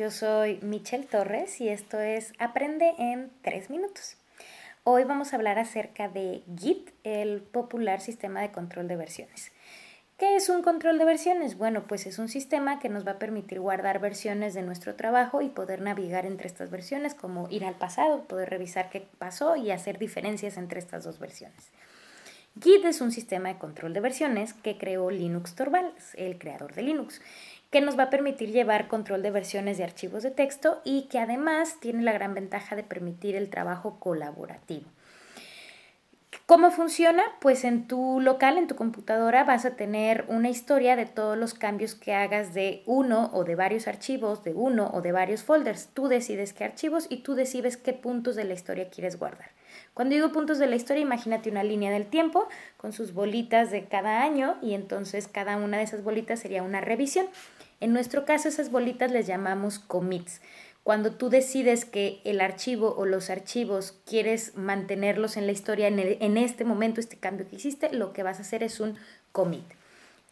yo soy Michelle Torres y esto es Aprende en 3 minutos. Hoy vamos a hablar acerca de Git, el popular sistema de control de versiones. ¿Qué es un control de versiones? Bueno, pues es un sistema que nos va a permitir guardar versiones de nuestro trabajo y poder navegar entre estas versiones, como ir al pasado, poder revisar qué pasó y hacer diferencias entre estas dos versiones. Git es un sistema de control de versiones que creó Linux Torvalds, el creador de Linux, que nos va a permitir llevar control de versiones de archivos de texto y que además tiene la gran ventaja de permitir el trabajo colaborativo. ¿Cómo funciona? Pues en tu local, en tu computadora, vas a tener una historia de todos los cambios que hagas de uno o de varios archivos, de uno o de varios folders. Tú decides qué archivos y tú decides qué puntos de la historia quieres guardar. Cuando digo puntos de la historia, imagínate una línea del tiempo con sus bolitas de cada año y entonces cada una de esas bolitas sería una revisión. En nuestro caso, esas bolitas les llamamos commits. Cuando tú decides que el archivo o los archivos quieres mantenerlos en la historia en, este momento, este cambio que hiciste, lo que vas a hacer es un commit.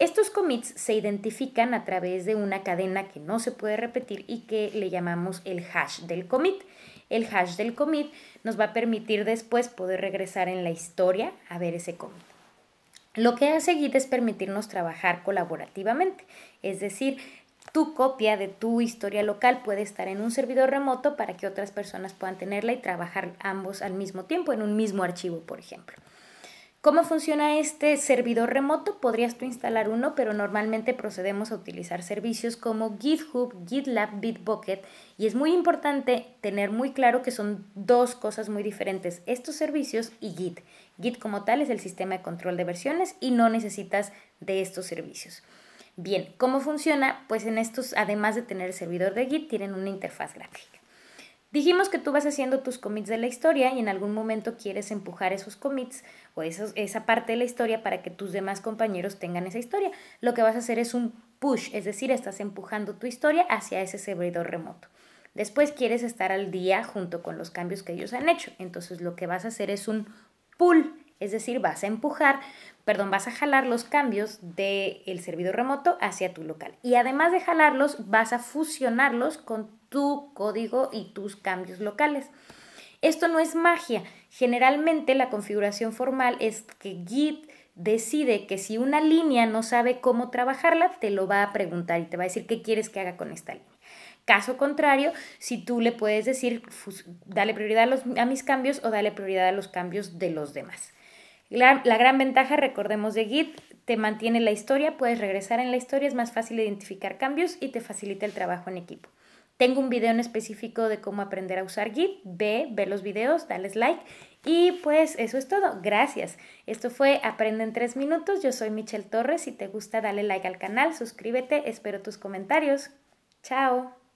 Estos commits se identifican a través de una cadena que no se puede repetir y que le llamamos el hash del commit. El hash del commit nos va a permitir después poder regresar en la historia a ver ese commit. Lo que hace Git es permitirnos trabajar colaborativamente, es decir, tu copia de tu historia local puede estar en un servidor remoto para que otras personas puedan tenerla y trabajar ambos al mismo tiempo en un mismo archivo, por ejemplo. ¿Cómo funciona este servidor remoto? Podrías tú instalar uno, pero normalmente procedemos a utilizar servicios como GitHub, GitLab, Bitbucket y es muy importante tener muy claro que son dos cosas muy diferentes, estos servicios y Git. Git como tal es el sistema de control de versiones y no necesitas de estos servicios. Bien, ¿cómo funciona? Pues en estos, además de tener el servidor de Git, tienen una interfaz gráfica. Dijimos que tú vas haciendo tus commits de la historia y en algún momento quieres empujar esos commits o esa parte de la historia para que tus demás compañeros tengan esa historia. Lo que vas a hacer es un push, es decir, estás empujando tu historia hacia ese servidor remoto. Después quieres estar al día junto con los cambios que ellos han hecho. Entonces lo que vas a hacer es un pull, es decir, vas a empujar, perdón, vas a jalar los cambios del servidor remoto hacia tu local. Y además de jalarlos, vas a fusionarlos con tu código y tus cambios locales. Esto no es magia. Generalmente la configuración formal es que Git decide que si una línea no sabe cómo trabajarla, te lo va a preguntar y te va a decir qué quieres que haga con esta línea. Caso contrario, si tú le puedes decir, dale prioridad a, mis cambios o dale prioridad a los cambios de los demás. La, gran ventaja, recordemos, de Git, te mantiene la historia, puedes regresar en la historia, es más fácil identificar cambios y te facilita el trabajo en equipo. Tengo un video en específico de cómo aprender a usar Git. Ve, ve los videos, dales like. Y pues eso es todo. Gracias. Esto fue Aprende en 3 minutos. Yo soy Michelle Torres. Si te gusta, dale like al canal, suscríbete. Espero tus comentarios. Chao.